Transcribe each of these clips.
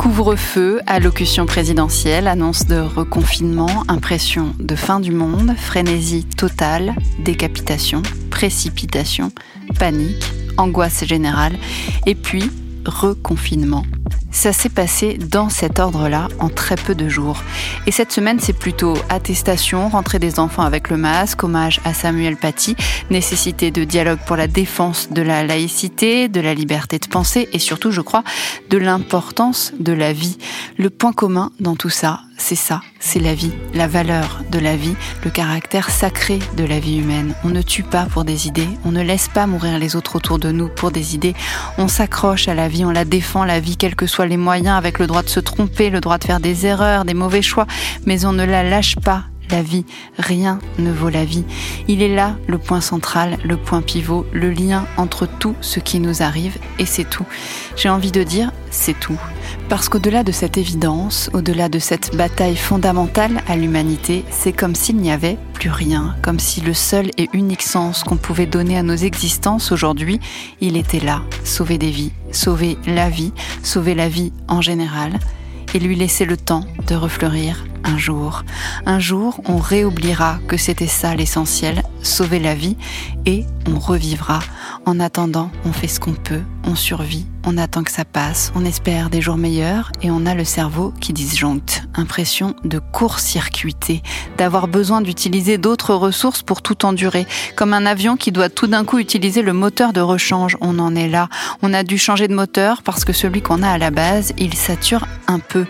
Couvre-feu, allocution présidentielle, annonce de reconfinement, impression de fin du monde, frénésie totale, décapitation, précipitation, panique, angoisse générale, et puis reconfinement. Ça s'est passé dans cet ordre-là en très peu de jours. Et cette semaine, c'est plutôt attestation, rentrée des enfants avec le masque, hommage à Samuel Paty, nécessité de dialogue pour la défense de la laïcité, de la liberté de penser et surtout, je crois, de l'importance de la vie. Le point commun dans tout ça, c'est ça, c'est la vie, la valeur de la vie, le caractère sacré de la vie humaine. On ne tue pas pour des idées, on ne laisse pas mourir les autres autour de nous pour des idées, on s'accroche à la vie, on la défend, la vie, quels que soient les moyens, avec le droit de se tromper, le droit de faire des erreurs, des mauvais choix, mais on ne la lâche pas, la vie. Rien ne vaut la vie. Il est là le point central, le point pivot, le lien entre tout ce qui nous arrive et c'est tout. J'ai envie de dire c'est tout. Parce qu'au-delà de cette évidence, au-delà de cette bataille fondamentale à l'humanité, c'est comme s'il n'y avait plus rien, comme si le seul et unique sens qu'on pouvait donner à nos existences aujourd'hui, il était là, sauver des vies, sauver la vie, sauver la vie en général, et lui laisser le temps de refleurir un jour. On réoubliera que c'était ça l'essentiel, sauver la vie, et on revivra. En attendant, on fait ce qu'on peut, on survit, on attend que ça passe, on espère des jours meilleurs, et on a le cerveau qui disjoncte. Impression de court-circuiter, d'avoir besoin d'utiliser d'autres ressources pour tout endurer, comme un avion qui doit tout d'un coup utiliser le moteur de rechange. On en est là. On a dû changer de moteur parce que celui qu'on a à la base, il sature un peu.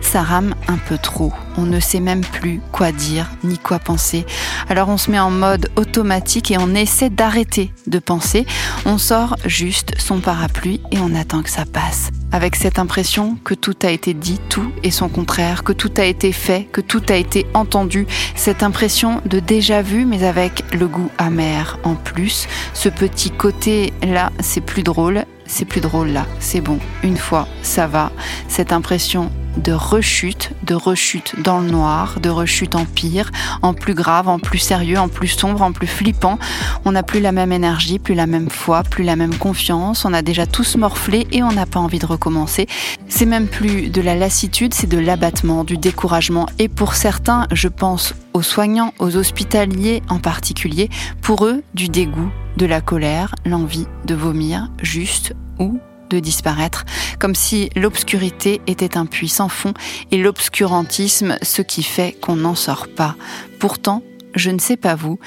Ça rame un peu trop on ne sait même plus quoi dire ni quoi penser. Alors on se met en mode automatique et on essaie d'arrêter de penser. On sort juste son parapluie et on attend que ça passe. Avec cette impression que tout a été dit, tout et son contraire, que tout a été fait, que tout a été entendu. Cette impression de déjà vu mais avec le goût amer en plus. Ce petit côté là, c'est plus drôle c'est plus drôle là, c'est bon, une fois, ça va. Cette impression de rechute, de rechute dans le noir, de rechute en pire, en plus grave, en plus sérieux, en plus sombre, en plus flippant. On n'a plus la même énergie, plus la même foi, plus la même confiance. On a déjà tous morflé et on n'a pas envie de recommencer. C'est même plus de la lassitude, c'est de l'abattement, du découragement. Et pour certains, je pense aux soignants, aux hospitaliers en particulier, pour eux, du dégoût, de la colère, l'envie de vomir, juste ou de disparaître, comme si l'obscurité était un puits sans fond et l'obscurantisme ce qui fait qu'on n'en sort pas. Pourtant, je ne sais pas vous,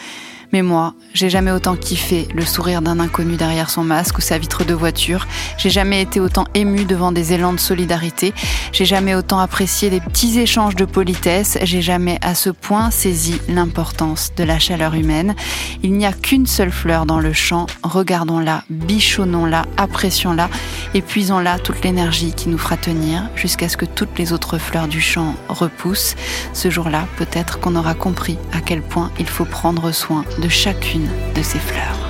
mais moi, j'ai jamais autant kiffé le sourire d'un inconnu derrière son masque ou sa vitre de voiture. J'ai jamais été autant ému devant des élans de solidarité. J'ai jamais autant apprécié des petits échanges de politesse. J'ai jamais à ce point saisi l'importance de la chaleur humaine. Il n'y a qu'une seule fleur dans le champ. Regardons-la, bichonnons-la, apprécions-la, épuisons-la toute l'énergie qui nous fera tenir jusqu'à ce que toutes les autres fleurs du champ repoussent. Ce jour-là, peut-être qu'on aura compris à quel point il faut prendre soin de chacune de ces fleurs.